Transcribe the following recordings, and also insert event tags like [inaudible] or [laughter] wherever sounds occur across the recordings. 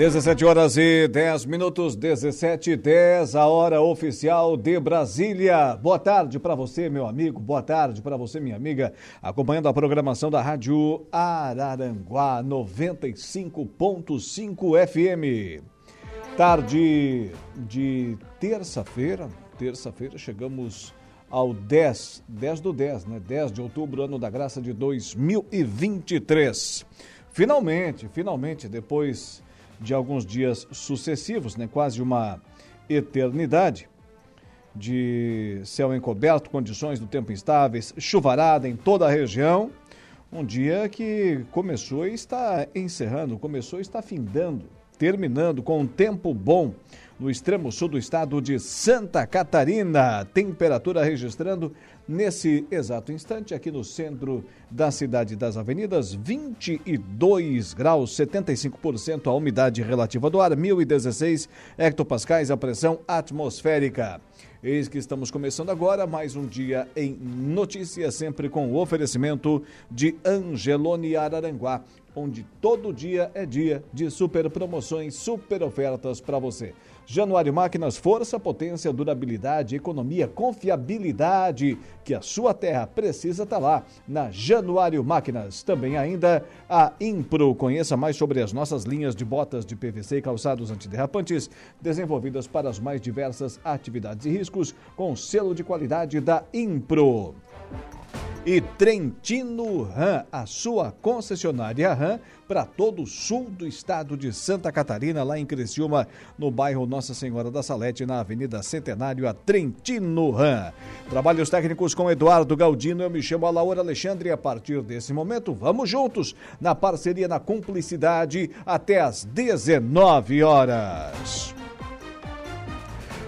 17 horas e 10 minutos, 17 e 10, a hora oficial de Brasília. Boa tarde para você, meu amigo. Boa tarde para você, minha amiga, acompanhando a programação da Rádio Araranguá 95.5 FM. Tarde de terça-feira, terça-feira chegamos ao 10, 10 do 10, né? 10 de outubro, ano da graça de 2023. Finalmente, finalmente, depois de alguns dias sucessivos, né, quase uma eternidade, de céu encoberto, condições do tempo instáveis, chuvarada em toda a região. Um dia que começou e está encerrando, começou e está findando, terminando com um tempo bom no extremo sul do estado de Santa Catarina. Temperatura registrando nesse exato instante aqui no centro da cidade das avenidas, 22 graus, 75% a umidade relativa do ar, 1016 hectopascais a pressão atmosférica. Eis que estamos começando agora mais um dia em notícias, sempre com o oferecimento de Angelone Araranguá, onde todo dia é dia de super promoções, super ofertas para você. Januário Máquinas, força, potência, durabilidade, economia, confiabilidade que a sua terra precisa estar tá lá na Januário Máquinas. Também ainda a Impro. Conheça mais sobre as nossas linhas de botas de PVC e calçados antiderrapantes, desenvolvidas para as mais diversas atividades e riscos, com selo de qualidade da Impro e Trentino Ram, a sua concessionária Ram para todo o sul do estado de Santa Catarina, lá em Criciúma, no bairro Nossa Senhora da Salete, na Avenida Centenário, a Trentino Ram. Trabalhos técnicos com Eduardo Galdino, eu me chamo Alaura Alexandre e a partir desse momento vamos juntos na parceria, na cumplicidade até às 19 horas.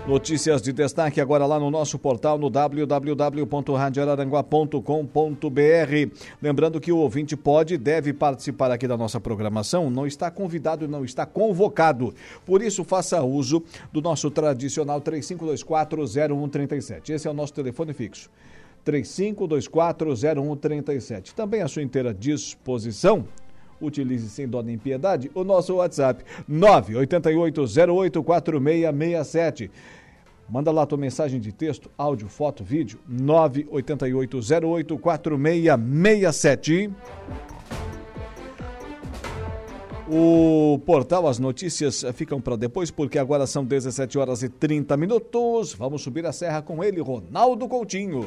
Notícias de destaque agora lá no nosso portal no www.radioararanguá.com.br. Lembrando que o ouvinte pode e deve participar aqui da nossa programação, não está convidado não está convocado. Por isso, faça uso do nosso tradicional 35240137. Esse é o nosso telefone fixo. 35240137. Também à sua inteira disposição utilize sem dó nem piedade o nosso WhatsApp 988084667. Manda lá tua mensagem de texto, áudio, foto, vídeo 988084667. O portal As Notícias ficam para depois, porque agora são 17 horas e 30 minutos. Vamos subir a serra com ele, Ronaldo Coutinho.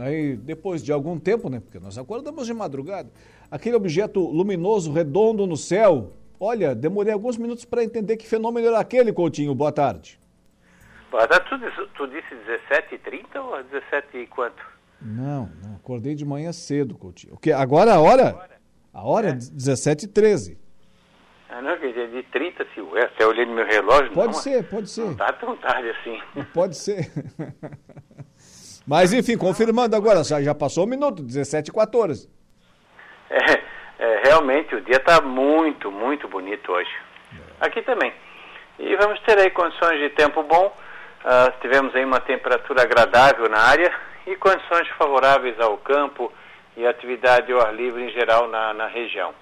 Aí, depois de algum tempo, né? Porque nós acordamos de madrugada, aquele objeto luminoso, redondo no céu. Olha, demorei alguns minutos para entender que fenômeno era aquele, Coutinho. Boa tarde. Boa tarde. Tu, tu disse 17h30 ou 17 e quanto? Não, não, acordei de manhã cedo, Coutinho. O que, agora a hora? A hora é, é 17h13. Ah, não, quer dizer, de 30, se eu até olhei no meu relógio. Pode não, ser, pode ser. Não tá tão tarde assim. Pode ser. [laughs] Mas, enfim, confirmando agora, já, passou um minuto, 17 e 14. É, é, realmente, o dia está muito, muito bonito hoje. É. Aqui também. E vamos ter aí condições de tempo bom. Uh, tivemos aí uma temperatura agradável na área e condições favoráveis ao campo e atividade ao ar livre em geral na, na região.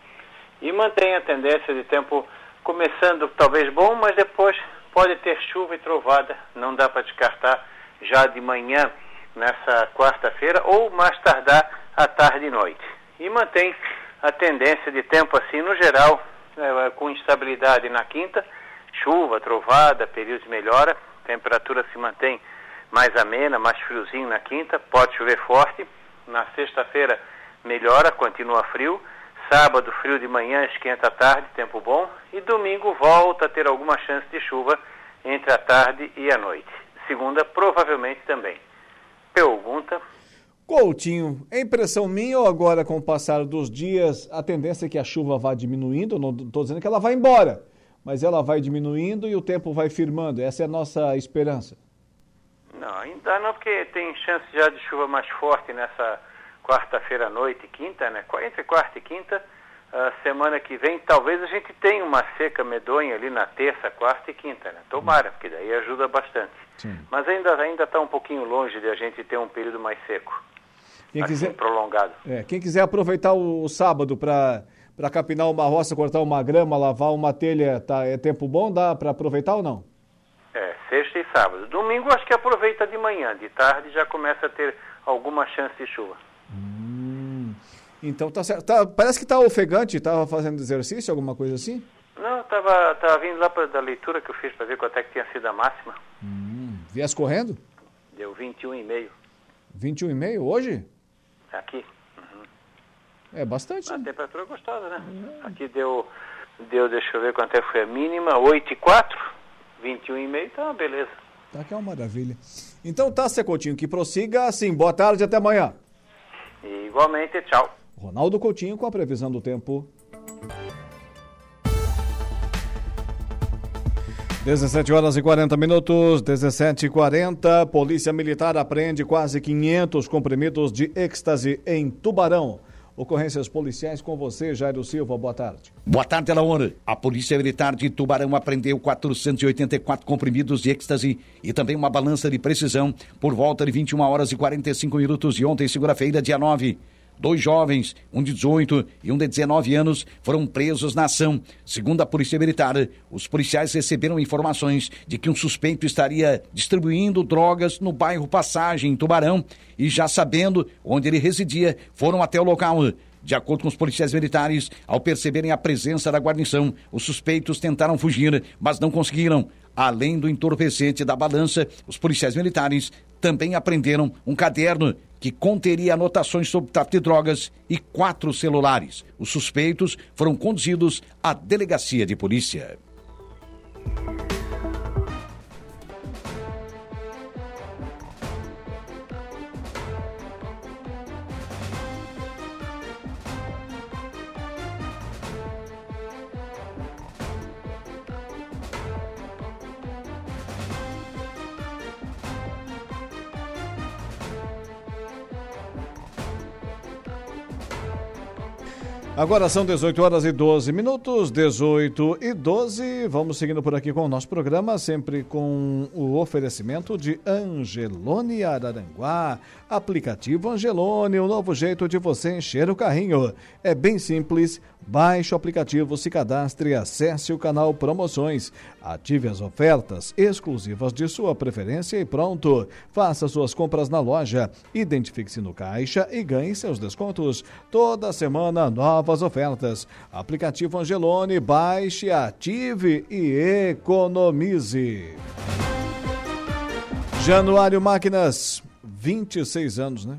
E mantém a tendência de tempo começando talvez bom, mas depois pode ter chuva e trovada, não dá para descartar já de manhã nessa quarta-feira ou mais tardar à tarde e noite. E mantém a tendência de tempo assim no geral, é, com instabilidade na quinta, chuva, trovada, períodos de melhora, temperatura se mantém mais amena, mais friozinho na quinta, pode chover forte. Na sexta-feira melhora, continua frio. Sábado, frio de manhã, esquenta à tarde, tempo bom. E domingo volta a ter alguma chance de chuva entre a tarde e a noite. Segunda, provavelmente também. Pergunta. Coutinho, é impressão minha ou agora com o passar dos dias a tendência é que a chuva vá diminuindo? Não estou dizendo que ela vai embora, mas ela vai diminuindo e o tempo vai firmando. Essa é a nossa esperança. Não, ainda não, porque tem chance já de chuva mais forte nessa quarta-feira à noite e quinta, né? Entre quarta e quinta, a semana que vem, talvez a gente tenha uma seca medonha ali na terça, quarta e quinta, né? Tomara, porque daí ajuda bastante. Sim. Mas ainda ainda está um pouquinho longe de a gente ter um período mais seco. Quem assim, quiser prolongado. É, quem quiser aproveitar o, o sábado para para capinar uma roça, cortar uma grama, lavar uma telha, tá, é tempo bom? Dá para aproveitar ou não? É, sexta e sábado. Domingo acho que aproveita de manhã, de tarde já começa a ter alguma chance de chuva. Hum, então tá certo. Tá, parece que tá ofegante, estava fazendo exercício, alguma coisa assim? Não, estava tava vindo lá pra, da leitura que eu fiz para ver quanto é que tinha sido a máxima. Hum, viesse correndo? Deu 21,5. 21,5 hoje? Aqui. Uhum. É bastante. A temperatura é gostosa, né? É. Aqui deu, deu, deixa eu ver quanto é que foi a mínima, 8,4. 21,5, tá uma beleza. Tá que é uma maravilha. Então tá, Coutinho, que prossiga assim. Boa tarde até amanhã. E, igualmente, tchau. Ronaldo Coutinho com a previsão do tempo. 17 horas e 40 minutos, 17 e 40. Polícia Militar apreende quase 500 comprimidos de êxtase em Tubarão. Ocorrências policiais com você, Jairo Silva. Boa tarde. Boa tarde, Alaor. A Polícia Militar de Tubarão apreendeu 484 comprimidos de êxtase e também uma balança de precisão por volta de 21 horas e 45 minutos de ontem, segunda-feira, dia 9. Dois jovens, um de 18 e um de 19 anos, foram presos na ação. Segundo a Polícia Militar, os policiais receberam informações de que um suspeito estaria distribuindo drogas no bairro Passagem, em Tubarão, e já sabendo onde ele residia, foram até o local. De acordo com os policiais militares, ao perceberem a presença da guarnição, os suspeitos tentaram fugir, mas não conseguiram. Além do entorpecente da balança, os policiais militares também apreenderam um caderno que conteria anotações sobre tráfico de drogas e quatro celulares. Os suspeitos foram conduzidos à delegacia de polícia. Agora são 18 horas e 12 minutos, 18 e 12. Vamos seguindo por aqui com o nosso programa, sempre com o oferecimento de Angelone Araranguá. Aplicativo Angelone, o novo jeito de você encher o carrinho. É bem simples Baixe o aplicativo, se cadastre acesse o canal Promoções. Ative as ofertas exclusivas de sua preferência e pronto. Faça suas compras na loja, identifique-se no caixa e ganhe seus descontos. Toda semana, novas ofertas. Aplicativo Angelone, baixe, ative e economize. Januário Máquinas, 26 anos, né?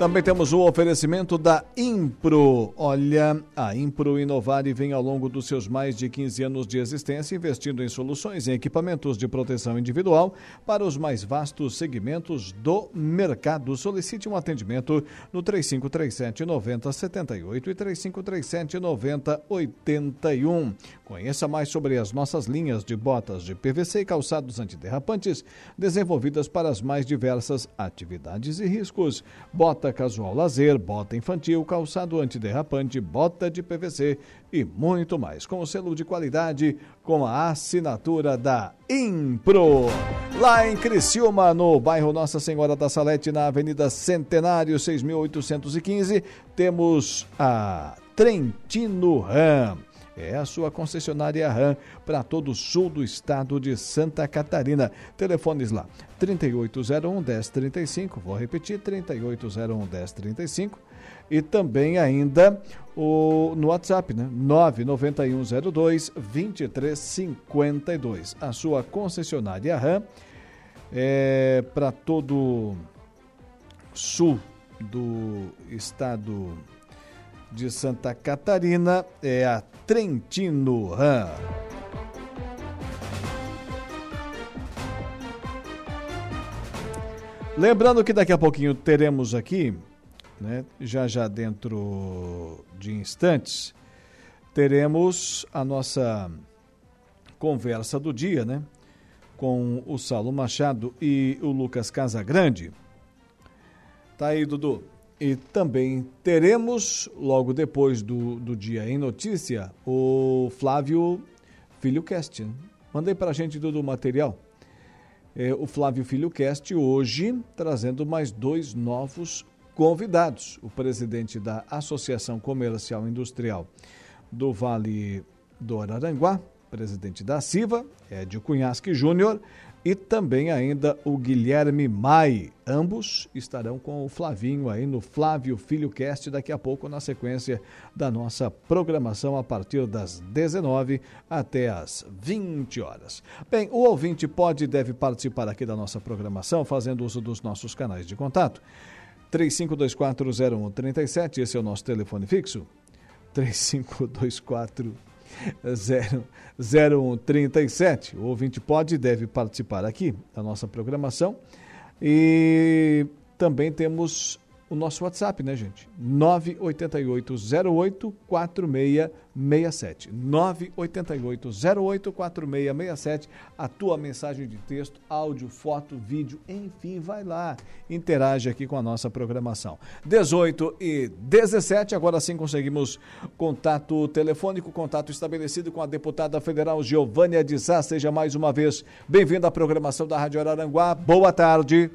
Também temos o oferecimento da Impro. Olha, a Impro Inovare vem ao longo dos seus mais de 15 anos de existência investindo em soluções e equipamentos de proteção individual para os mais vastos segmentos do mercado. Solicite um atendimento no 3537 9078 e 3537 9081. Conheça mais sobre as nossas linhas de botas de PVC e calçados antiderrapantes desenvolvidas para as mais diversas atividades e riscos. Bota casual lazer, bota infantil, calçado antiderrapante, bota de PVC e muito mais. Com o selo de qualidade, com a assinatura da Impro. Lá em Criciúma, no bairro Nossa Senhora da Salete, na Avenida Centenário, 6815, temos a Trentino Ram é a sua concessionária RAM para todo o sul do estado de Santa Catarina. Telefones lá: 3801 1035, vou repetir: 3801 1035. E também ainda o, no WhatsApp, né? 99102 2352. A sua concessionária RAM é para todo sul do estado de Santa Catarina é a Trentino Ram. Lembrando que daqui a pouquinho teremos aqui, né, já já dentro de instantes, teremos a nossa conversa do dia, né, com o Saulo Machado e o Lucas Casagrande. Tá aí, Dudu. E também teremos, logo depois do, do Dia em Notícia, o Flávio Filho Cast. Mandei para a gente do material. É, o Flávio Filho Cast hoje trazendo mais dois novos convidados. O presidente da Associação Comercial Industrial do Vale do Araranguá, presidente da CIVA, Edio Cunhasque Júnior, e também ainda o Guilherme Mai. Ambos estarão com o Flavinho aí no Flávio Filho Cast daqui a pouco na sequência da nossa programação a partir das 19 até as 20 horas. Bem, o ouvinte pode e deve participar aqui da nossa programação fazendo uso dos nossos canais de contato. 35240137, esse é o nosso telefone fixo. 3524 [laughs] 0137. O ouvinte pode e deve participar aqui da nossa programação. E também temos o nosso WhatsApp, né, gente? 988084667. 988084667. A tua mensagem de texto, áudio, foto, vídeo, enfim, vai lá. Interage aqui com a nossa programação. 18 e 17, agora sim conseguimos contato telefônico, contato estabelecido com a deputada federal Giovânia de. Seja mais uma vez bem-vinda à programação da Rádio Araranguá. Boa tarde.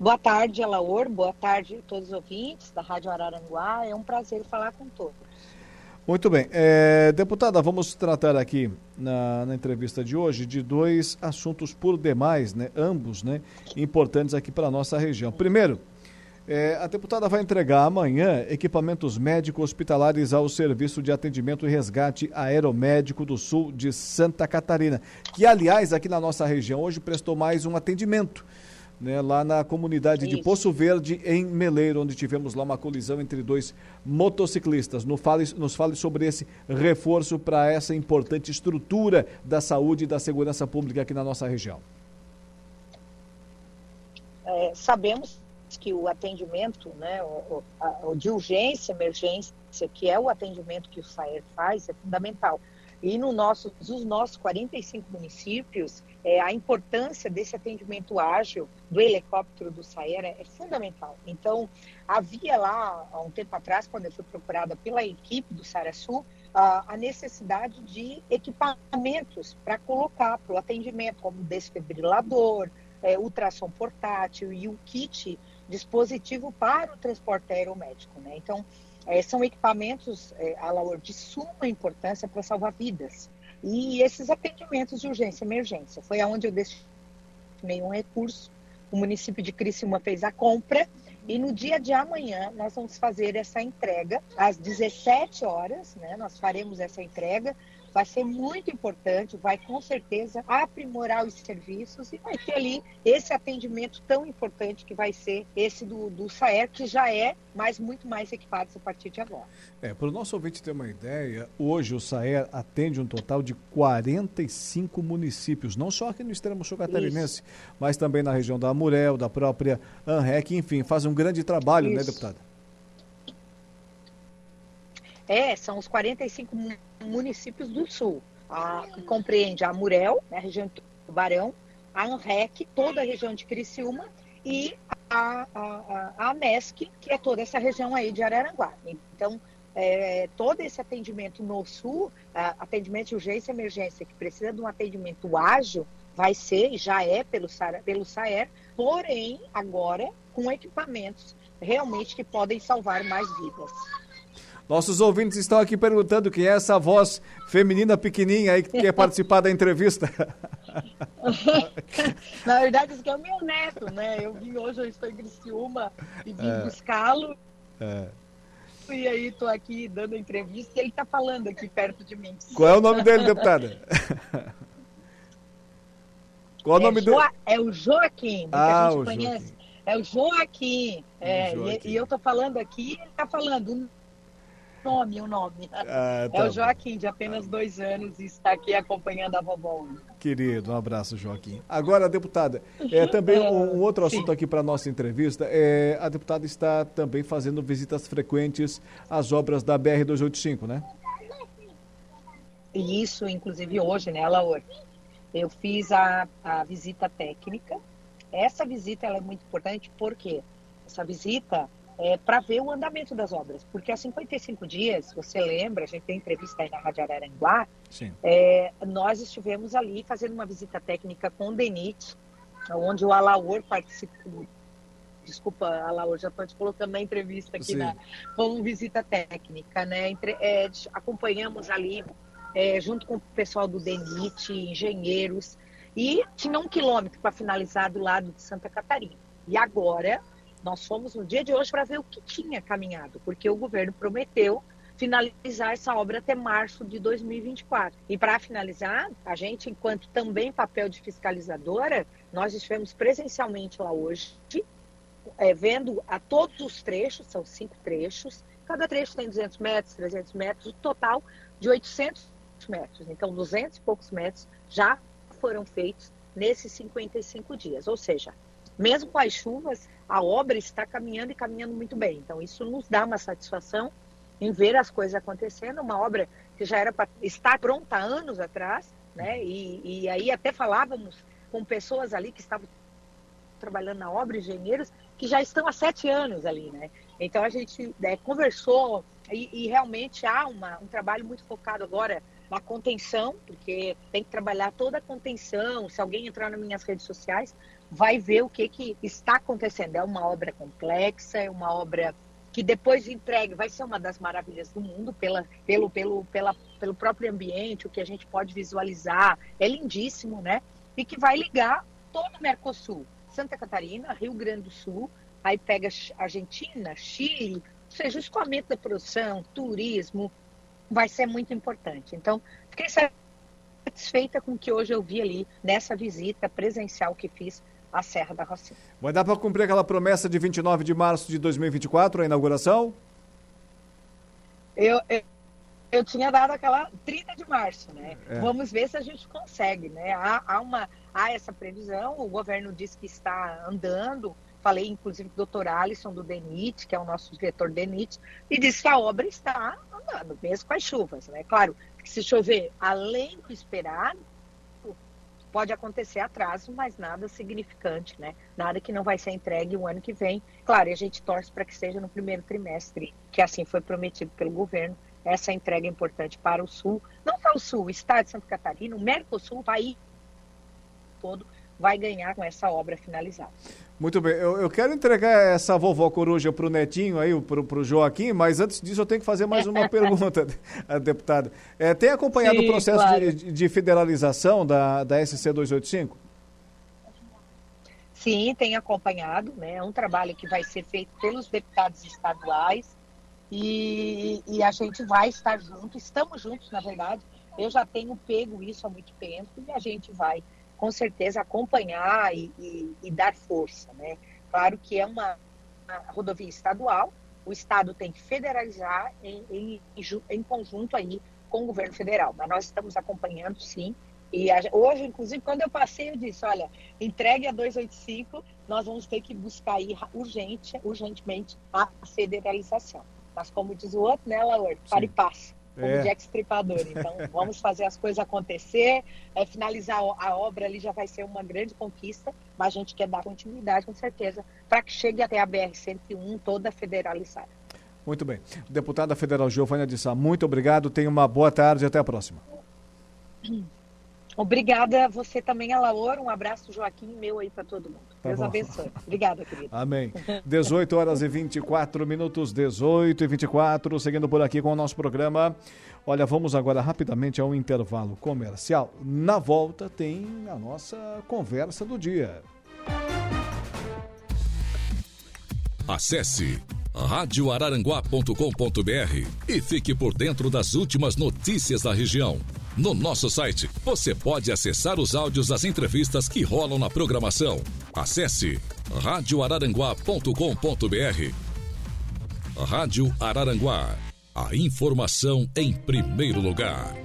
Boa tarde, Alaor. Boa tarde a todos os ouvintes da Rádio Araranguá. É um prazer falar com todos. Muito bem. É, deputada, vamos tratar aqui na, na, entrevista de hoje de dois assuntos por demais, né? ambos né? importantes aqui para a nossa região. Primeiro, é, a deputada vai entregar amanhã equipamentos médicos hospitalares ao Serviço de Atendimento e Resgate Aeromédico do Sul de Santa Catarina, que, aliás, aqui na nossa região hoje prestou mais um atendimento né, lá na comunidade Isso. de Poço Verde, em Meleiro, onde tivemos lá uma colisão entre dois motociclistas. Nos fale, nos fale sobre esse reforço para essa importante estrutura da saúde e da segurança pública aqui na nossa região. É, sabemos que o atendimento né, o, o, de urgência, emergência, que é o atendimento que o SAER faz, é fundamental. E no nosso, nos nossos 45 municípios, é, a importância desse atendimento ágil do helicóptero do Saera é fundamental. Então, havia lá, há um tempo atrás, quando eu fui procurada pela equipe do Sarasul, a, a necessidade de equipamentos para colocar para o atendimento, como desfibrilador, é, ultrassom portátil e o kit dispositivo para o transporte aeromédico. Né? Então, é, são equipamentos, é, Alaor, de suma importância para salvar vidas. E esses atendimentos de urgência e emergência. Foi aonde eu destinei um recurso. O município de Criciúma fez a compra e no dia de amanhã nós vamos fazer essa entrega às 17 horas, né? Nós faremos essa entrega vai ser muito importante, vai com certeza aprimorar os serviços e vai ter ali esse atendimento tão importante que vai ser esse do, do SAER, que já é, mas muito mais equipado a partir de agora. É, para o nosso ouvinte ter uma ideia, hoje o SAER atende um total de 45 municípios, não só aqui no extremo sul catarinense, mas também na região da Amurel, da própria ANREC, enfim, faz um grande trabalho, né, Isso. né, deputada? É, são os 45 municípios do sul, a, que compreende a Murel, né, a região de Tubarão, a ANREC, toda a região de Criciúma e a, a, a que é toda essa região aí de Araranguá. Então, é, todo esse atendimento no Sul, atendimento de urgência e emergência, que precisa de um atendimento ágil, vai ser e já é pelo, pelo SAER, porém, agora com equipamentos realmente que podem salvar mais vidas. Nossos ouvintes estão aqui perguntando quem é essa voz feminina pequenininha aí que quer participar da entrevista. [laughs] Na verdade, isso aqui é o meu neto, né? Eu vim hoje, eu estou em Criciúma e vim é. buscá-lo. É. E aí estou aqui dando entrevista e ele está falando aqui perto de mim. Qual é o nome dele, deputada? [laughs] Qual é o nome jo dele? É o Joaquim, ah, a gente conhece. Joaquim. É o Joaquim. É, Joaquim. E, e, eu estou falando aqui, ele está falando nome, o nome. Ah, tá [laughs] é o Joaquim, de apenas dois anos, e está aqui acompanhando a vovó. Querido, um abraço, Joaquim. Agora, deputada, é, também um, um outro assunto Sim. aqui para a nossa entrevista. É, a deputada está também fazendo visitas frequentes às obras da BR-285, né? Isso, inclusive hoje, né, Laura? Eu fiz a, a visita técnica. Essa visita ela é muito importante porque essa visita é, para ver o andamento das obras. Porque há 55 dias, você lembra, a gente tem entrevista aí na Rádio Araranguá, é, nós estivemos ali fazendo uma visita técnica com o DENIT, onde o Alaor participou. Desculpa, Alaor, já estou te colocando na entrevista aqui, na, como visita técnica, né? Entre, é, acompanhamos ali, é, junto com o pessoal do DENIT, engenheiros, e tinha um quilômetro para finalizar do lado de Santa Catarina. E agora nós fomos no dia de hoje para ver o que tinha caminhado, porque o governo prometeu finalizar essa obra até março de 2024. E para finalizar, a gente, enquanto também papel de fiscalizadora, nós estivemos presencialmente lá hoje, é, vendo a todos os trechos, são cinco trechos, cada trecho tem 200 metros, 300 metros, o total de 800 metros. Então, 200 e poucos metros já foram feitos nesses 55 dias. Ou seja, mesmo com as chuvas, a obra está caminhando e caminhando muito bem. Então, isso nos dá uma satisfação em ver as coisas acontecendo. Uma obra que já era para estar pronta há anos atrás, né? E, e aí até falávamos com pessoas ali que estavam trabalhando na obra, engenheiros, que já estão há sete anos ali, né? Então, a gente né, conversou e, e, realmente há uma, um trabalho muito focado agora na contenção, porque tem que trabalhar toda a contenção. Se alguém entrar nas minhas redes sociais, vai ver o que, que está acontecendo. É uma obra complexa, é uma obra que depois de entregue vai ser uma das maravilhas do mundo pela, pelo, pelo, pela, pelo próprio ambiente, o que a gente pode visualizar. É lindíssimo, né? E que vai ligar todo o Mercosul. Santa Catarina, Rio Grande do Sul, aí pega Argentina, Chile, ou seja, o escoamento da produção, turismo, vai ser muito importante. Então, fiquei satisfeita com o que hoje eu vi ali nessa visita presencial que fiz a Serra da Rocinha. Vai dar para cumprir aquela promessa de 29 de março de 2024, a inauguração? Eu, eu, eu tinha dado aquela 30 de março, né? É. Vamos ver se a gente consegue, né? Há, há, uma, há essa previsão, o governo diz que está andando, falei inclusive com o doutor Alisson do DENIT, que é o nosso diretor DENIT, e disse que a obra está andando, mesmo com as chuvas, né? Claro, se chover além do esperado, pode acontecer atraso, mas nada significante, né? Nada que não vai ser entregue o ano que vem. Claro, e a gente torce para que seja no primeiro trimestre, que assim foi prometido pelo governo. Essa entrega importante para o Sul, não só o Sul, o Estado de Santa Catarina, o Mercosul vai ir todo vai ganhar com essa obra finalizada. Muito bem, eu, eu quero entregar essa vovó coruja para o netinho aí, para o Joaquim, mas antes disso eu tenho que fazer mais uma [laughs] pergunta, [laughs] deputada. É, tem acompanhado Sim, o processo claro. de, de, federalização da, da SC 285? Sim, tem acompanhado, né? É um trabalho que vai ser feito pelos deputados estaduais e, e a gente vai estar junto, estamos juntos, na verdade. Eu já tenho pego isso há muito tempo e a gente vai com certeza acompanhar e, e, e dar força, né? Claro que é uma, uma, rodovia estadual, o estado tem que federalizar em, em, em, conjunto aí com o governo federal, mas nós estamos acompanhando sim. E a, hoje, inclusive, quando eu passei, eu disse, olha, entregue a 285, nós vamos ter que buscar aí urgente, urgentemente a federalização. Mas como diz o outro, né, Laura, para e passa. Como é. Jack Stripador. Então, [laughs] vamos fazer as coisas acontecer. É, finalizar a obra ali já vai ser uma grande conquista, mas a gente quer dar continuidade, com certeza, para que chegue até a BR-101 toda federalizada. Muito bem. Deputada Federal Giovânia de Sá, muito obrigado. Tenha uma boa tarde e até a próxima. [clears throat] Obrigada você também, Alaor. Um abraço, Joaquim, meu aí para todo mundo. Tá Deus bom. abençoe. Obrigada, querido. Amém. 18 horas e 24 minutos, 18 e 24, seguindo por aqui com o nosso programa. Olha, vamos agora rapidamente ao intervalo comercial. Na volta tem a nossa conversa do dia. Acesse radioararanguá.com.br e fique por dentro das últimas notícias da região. No nosso site, você pode acessar os áudios das entrevistas que rolam na programação. Acesse radioararanguá.com.br. Rádio Araranguá. A informação em primeiro lugar.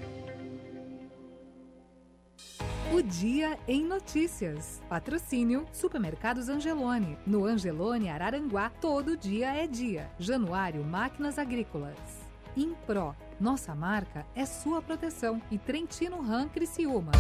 O Dia em Notícias. Patrocínio Supermercados Angelone. No Angelone Araranguá, todo dia é dia. Januário Máquinas Agrícolas. Impro nossa marca é sua proteção. E Trentino Ram Criciúma.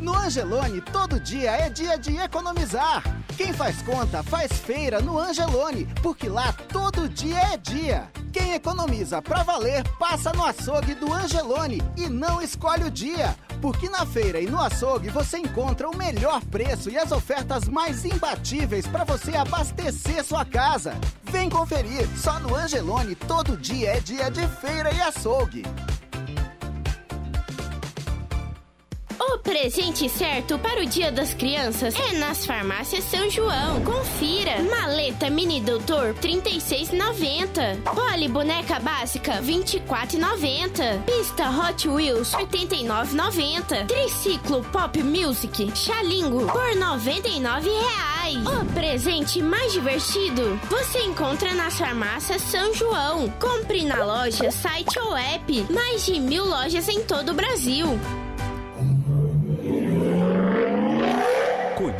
No Angelone, todo dia é dia de economizar. Quem faz conta faz feira no Angelone, porque lá todo dia é dia. Quem economiza pra valer passa no açougue do Angelone e não escolhe o dia, porque na feira e no açougue você encontra o melhor preço e as ofertas mais imbatíveis para você abastecer sua casa. Vem conferir, só no Angelone todo dia é dia de feira e açougue. O presente certo para o Dia das Crianças é nas farmácias São João. Confira. Maleta Mini Doutor 36,90. Poli boneca básica 24,90. Pista Hot Wheels 89,90. Triciclo Pop Music Xalingo por 99 reais. O presente mais divertido você encontra nas farmácias São João. Compre na loja, site ou app. Mais de mil lojas em todo o Brasil.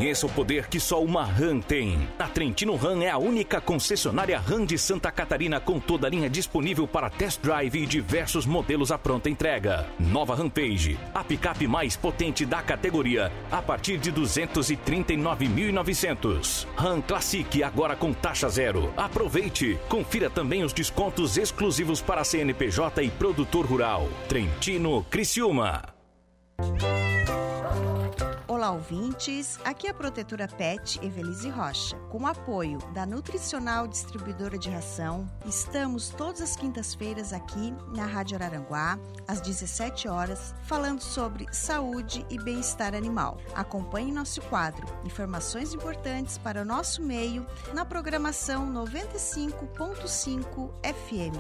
Conheça o poder que só uma RAM tem. A Trentino RAM é a única concessionária RAM de Santa Catarina com toda a linha disponível para test drive e diversos modelos à pronta entrega. Nova Rampage, a picape mais potente da categoria, a partir de 239.900. RAM Classic agora com taxa zero. Aproveite! Confira também os descontos exclusivos para CNPJ e produtor rural. Trentino Criciúma. Olá, ouvintes. Aqui é a protetora PET Evelise Rocha. Com o apoio da Nutricional Distribuidora de Ração, estamos todas as quintas-feiras aqui na Rádio Araranguá, às 17 horas, falando sobre saúde e bem-estar animal. Acompanhe nosso quadro Informações importantes para o nosso meio na programação 95.5 FM.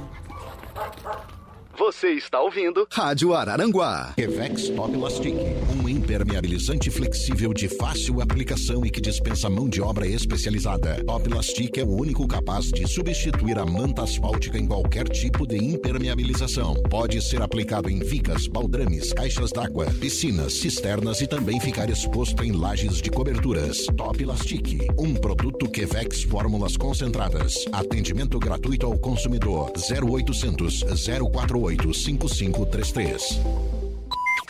Você está ouvindo Rádio Araranguá. Evex Top Lastic, um impermeabilizante flexível de fácil aplicação e que dispensa mão de obra especializada. Top Lastic é o único capaz de substituir a manta asfáltica em qualquer tipo de impermeabilização. Pode ser aplicado em vigas, baldrames, caixas d'água, piscinas, cisternas e também ficar exposto em lajes de coberturas. Top Lastic, um produto Quevex Fórmulas Concentradas. Atendimento gratuito ao consumidor 0800 048 885533.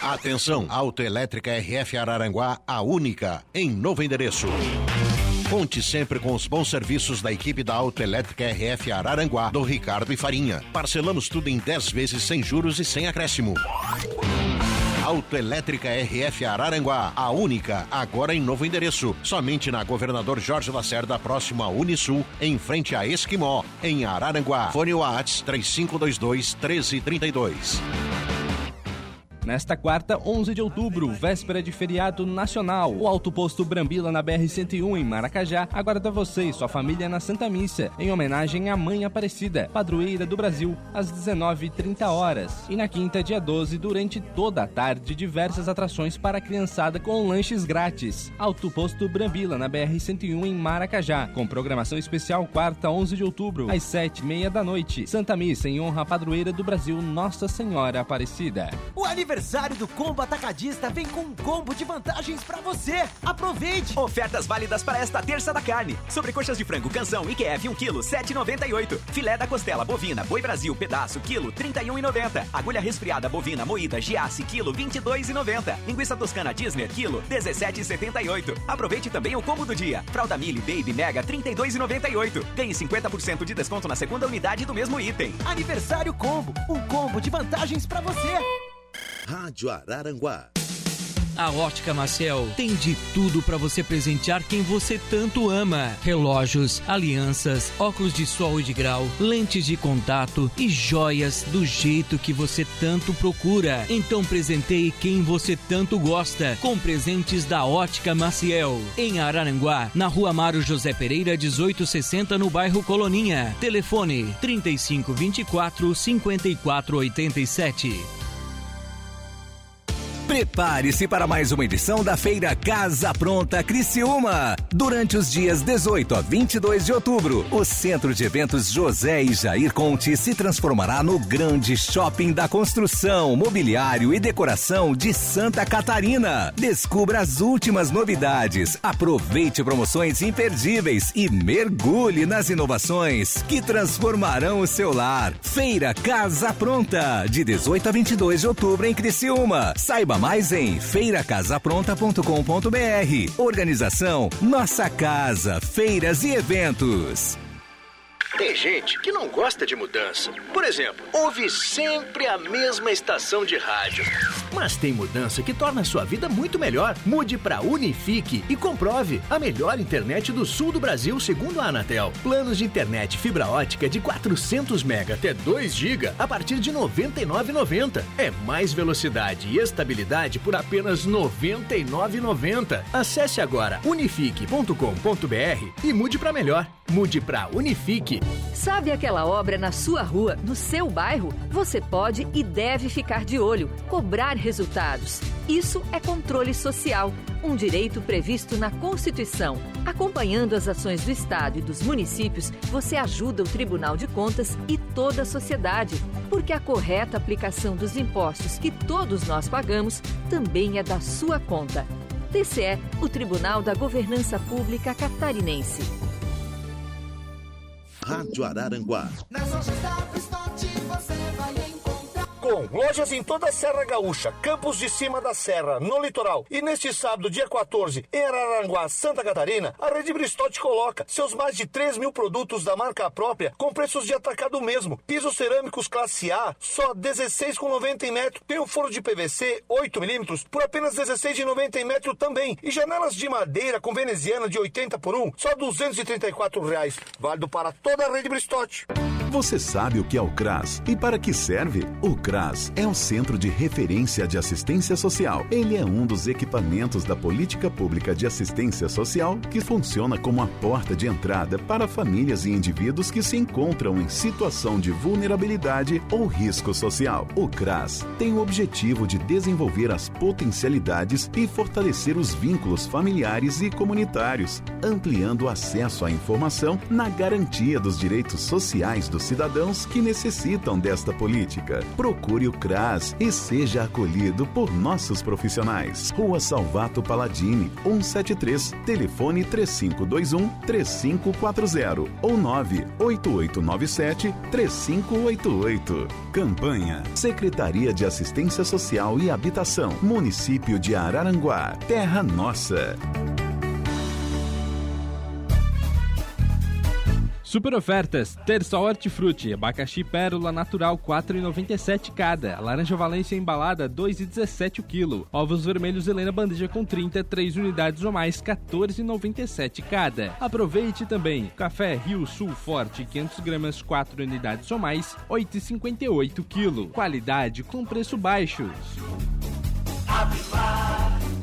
Atenção, Autoelétrica RF Araranguá, a única, em novo endereço. Conte sempre com os bons serviços da equipe da Autoelétrica RF Araranguá, do Ricardo e Farinha. Parcelamos tudo em 10 vezes sem juros e sem acréscimo. Autoelétrica RF Araranguá, a única, agora em novo endereço. Somente na Governador Jorge Lacerda, próximo a Unisul, em frente a Esquimó, em Araranguá. Fone Whats 3522 1332. Nesta quarta, 11 de outubro, véspera de feriado nacional, o Alto Posto Brambila na BR-101 em Maracajá aguarda você e sua família na Santa Missa, em homenagem à Mãe Aparecida, padroeira do Brasil, às 19h30 horas. E na quinta, dia 12, durante toda a tarde, diversas atrações para a criançada com lanches grátis. Alto Posto Brambila na BR-101 em Maracajá, com programação especial quarta, 11 de outubro, às 7h30 da noite. Santa Missa em honra à padroeira do Brasil, Nossa Senhora Aparecida. O aniversário aniversário do Combo Atacadista vem com um combo de vantagens para você. Aproveite! Ofertas válidas para esta terça da carne. Sobrecoxas de frango canção IQF 1 kg 7,98. Filé da costela bovina Boi Brasil pedaço quilo 31,90. Agulha resfriada bovina moída Giasse quilo 22,90. Linguiça toscana Disney quilo 17,78. Aproveite também o combo do dia. Fralda Mili Baby Mega 32,98. Ganhe 50% de desconto na segunda unidade do mesmo item. Aniversário Combo, um combo de vantagens para você. Rádio Araranguá. A Ótica Maciel tem de tudo para você presentear quem você tanto ama: relógios, alianças, óculos de sol e de grau, lentes de contato e joias do jeito que você tanto procura. Então presenteie quem você tanto gosta com presentes da Ótica Maciel. Em Araranguá, na Rua Mário José Pereira, 1860, no bairro Coloninha. Telefone 3524 5487. Prepare-se para mais uma edição da Feira Casa Pronta Criciúma. Durante os dias 18 a 22 de outubro, o Centro de Eventos José e Jair Conte se transformará no grande shopping da construção, mobiliário e decoração de Santa Catarina. Descubra as últimas novidades, aproveite promoções imperdíveis e mergulhe nas inovações que transformarão o seu lar. Feira Casa Pronta, de 18 a 22 de outubro em Criciúma. Saiba mais em feiracasapronta.com.br. Organização Nossa Casa, Feiras e Eventos. Tem gente que não gosta de mudança. Por exemplo, ouve sempre a mesma estação de rádio. Mas tem mudança que torna a sua vida muito melhor. Mude para Unifique e comprove a melhor internet do sul do Brasil, segundo a Anatel. Planos de internet fibra ótica de 400 MB até 2 GB a partir de R$ 99,90. É mais velocidade e estabilidade por apenas R$ 99,90. Acesse agora unifique.com.br e mude para melhor. Mude para Unifique. Sabe aquela obra na sua rua, no seu bairro? Você pode e deve ficar de olho, cobrar resultados. Isso é controle social, um direito previsto na Constituição. Acompanhando as ações do Estado e dos municípios, você ajuda o Tribunal de Contas e toda a sociedade, porque a correta aplicação dos impostos que todos nós pagamos também é da sua conta. TCE, o Tribunal da Governança Pública Catarinense. Rádio Araranguá. Com lojas em toda a Serra Gaúcha, Campos de Cima da Serra, no litoral. E neste sábado, dia 14, em Araranguá, Santa Catarina, a Rede Bristote coloca seus mais de 3 mil produtos da marca própria com preços de atacado mesmo. Pisos cerâmicos classe A, só 16,90 em metro. Tem um forno de PVC 8 milímetros por apenas 16,90 em metro também. E janelas de madeira com veneziana de 80 por 1, só 234 reais. Válido para toda a Rede Bristote. Você sabe o que é o CRAS e para que serve? O CRAS é o Centro de Referência de Assistência Social. Ele é um dos equipamentos da Política Pública de Assistência Social que funciona como a porta de entrada para famílias e indivíduos que se encontram em situação de vulnerabilidade ou risco social. O CRAS tem o objetivo de desenvolver as potencialidades e fortalecer os vínculos familiares e comunitários, ampliando o acesso à informação na garantia dos direitos sociais dos cidadãos que necessitam desta política. Procure o CRAS e seja acolhido por nossos profissionais. Rua Salvato Paladini, 173, telefone 3521 3540 ou 98897 3588. Campanha Secretaria de Assistência Social e Habitação, Município de Araranguá, Terra Nossa. Super ofertas: terça hortifruti, abacaxi pérola natural 4,97 cada, laranja valência embalada 2,17 o quilo, ovos vermelhos Helena bandeja com 30, 3 unidades ou mais 14,97 cada. Aproveite também café Rio Sul Forte 500 gramas 4 unidades ou mais 8,58 quilo. Qualidade com preço baixo. Avipar.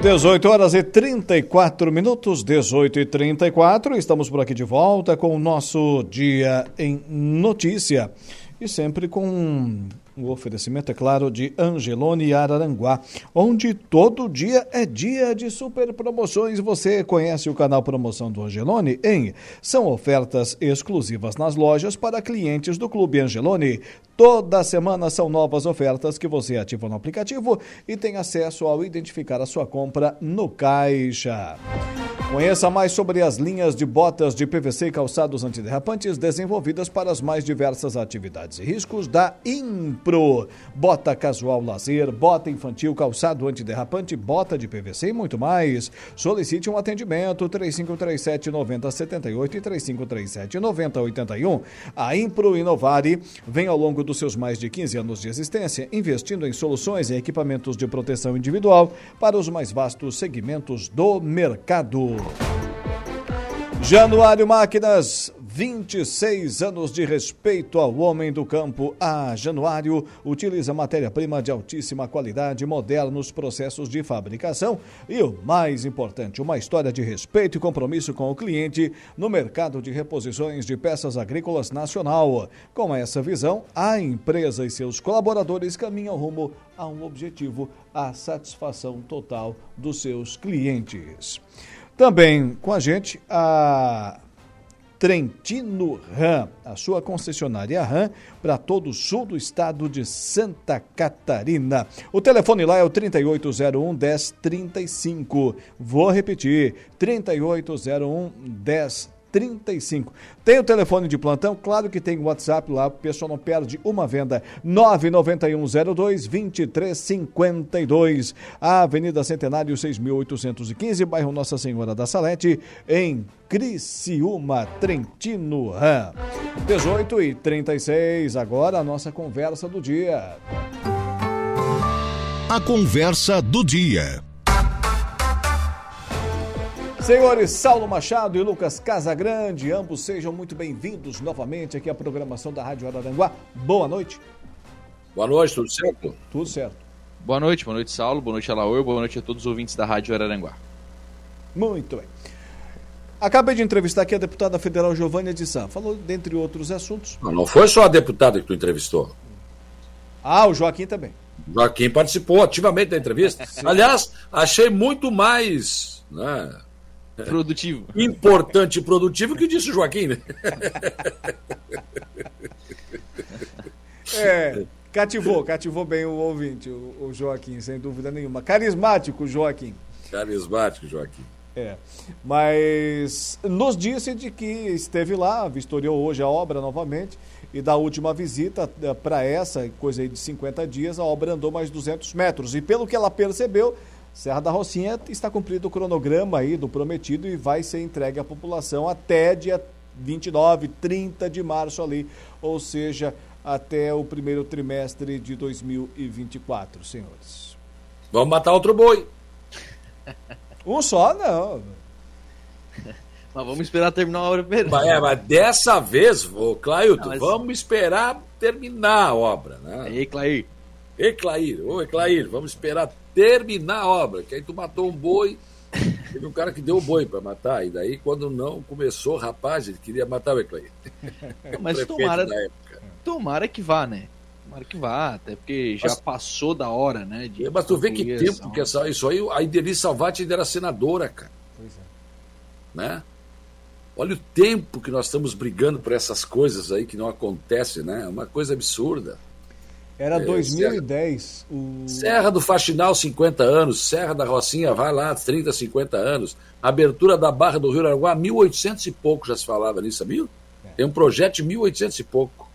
18 horas e 34 minutos, 18 e 34, estamos por aqui de volta com o nosso Dia em Notícia. E sempre com o oferecimento, é claro, de Angelone Araranguá, onde todo dia é dia de super promoções. Você conhece o canal Promoção do Angelone? Em são ofertas exclusivas nas lojas para clientes do Clube Angelone. Toda semana são novas ofertas que você ativa no aplicativo e tem acesso ao identificar a sua compra no caixa. Conheça mais sobre as linhas de botas de PVC e calçados antiderrapantes desenvolvidas para as mais diversas atividades e riscos da Impro. Bota casual lazer, bota infantil, calçado antiderrapante, bota de PVC e muito mais. Solicite um atendimento 3537 9078 e 3537 9081. A Impro Inovare vem ao longo dos seus mais de 15 anos de existência investindo em soluções e equipamentos de proteção individual para os mais vastos segmentos do mercado. Januário Máquinas, 26 anos de respeito ao homem do campo. A Januário utiliza matéria-prima de altíssima qualidade, modernos processos de fabricação e o mais importante, uma história de respeito e compromisso com o cliente no mercado de reposições de peças agrícolas nacional. Com essa visão, a empresa e seus colaboradores caminham rumo a um objetivo, a satisfação total dos seus clientes. Também com a gente a Trentino Ram, a sua concessionária Ram para todo o sul do estado de Santa Catarina. O telefone lá é o 3801 1035. Vou repetir, 3801 1035. 35. Tem o telefone de plantão? Claro que tem o WhatsApp lá, o pessoal não perde uma venda. 99102 2352. A Avenida Centenário 6815, bairro Nossa Senhora da Salete, em Criciúma, Trentino Ram. 18 e 36, agora a nossa conversa do dia. A conversa do dia. Senhores Saulo Machado e Lucas Casagrande, ambos sejam muito bem-vindos novamente aqui à programação da Rádio Araranguá. Boa noite. Boa noite, tudo certo? Tudo certo. Boa noite, boa noite, Saulo, boa noite, Alaor, boa noite a todos os ouvintes da Rádio Araranguá. Muito bem. Acabei de entrevistar aqui a deputada federal Giovânia de Sá. Falou, dentre outros assuntos. Não, não foi só a deputada que tu entrevistou. Ah, o Joaquim também. Joaquim participou ativamente da entrevista. [laughs] Aliás, achei muito mais. Né, Produtivo. Importante e produtivo que disse o Joaquim, né? É, cativou, cativou bem o ouvinte, o, o Joaquim, sem dúvida nenhuma. Carismático, Joaquim. Carismático, Joaquim. É, mas nos disse de que esteve lá, vistoriou hoje a obra novamente, e da última visita eh, para essa, coisa aí de 50 dias, a obra andou mais 200 metros. E pelo que ela percebeu, Serra da Rocinha está cumprido o cronograma aí do prometido e vai ser entregue à população até dia 29, 30 de março ali, ou seja, até o primeiro trimestre de 2024, senhores. Vamos matar outro boi. [laughs] Um só, não. [laughs] Mas vamos esperar terminar a obra primeiro. Mas, é, mas dessa vez, ô Clailton, mas... vamos esperar terminar a obra, né? Ei, Clair. Ei, Clair, ô Clair, vamos esperar terminar a obra, que aí tu matou um boi, teve um cara que deu o boi para matar, e daí quando não começou, rapaz, ele queria matar o Eclair. [laughs] Mas tomara, tomara que vá, né? Tomara que vá, até porque já mas, passou da hora, né? É, mas tu vê que tempo que essa, isso aí, a Idelice Salvati ainda era senadora, cara. Pois é. Né? Olha o tempo que nós estamos brigando por essas coisas aí que não acontecem, né? É uma coisa absurda. Era é, 2010. Serra, o... Serra do Faxinal, 50 anos. Serra da Rocinha, vai lá, 30, 50 anos. Abertura da Barra do Rio Araguá, 1800 e pouco já se falava nisso, sabia? É. Tem um projeto de 1800 e pouco.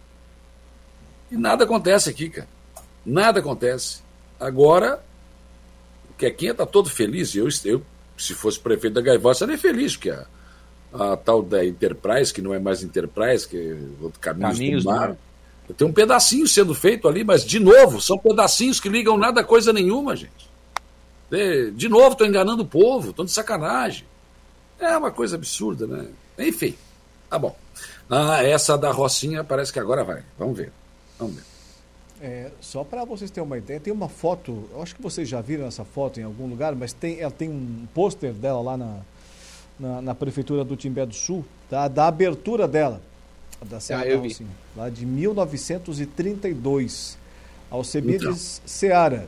E nada acontece aqui, cara. Nada acontece. Agora, o Quequinha está todo feliz. Eu, eu, se fosse prefeito da Gaivota, seria feliz, porque a, a tal da Enterprise, que não é mais Enterprise, que é outro Caminhos, Caminhos do Mar. Do mar tem um pedacinho sendo feito ali, mas, de novo, são pedacinhos que ligam nada a coisa nenhuma, gente. De novo, estou enganando o povo, estou de sacanagem. É uma coisa absurda, né? Enfim, tá bom. Ah, essa da Rocinha parece que agora vai. Vamos ver. Vamos ver. É, só para vocês terem uma ideia, tem uma foto, eu acho que vocês já viram essa foto em algum lugar, mas tem, ela tem um pôster dela lá na, na, na, prefeitura do Timbé do Sul, tá? da abertura dela da Serra ah, lá de 1932. Alcebiades Seara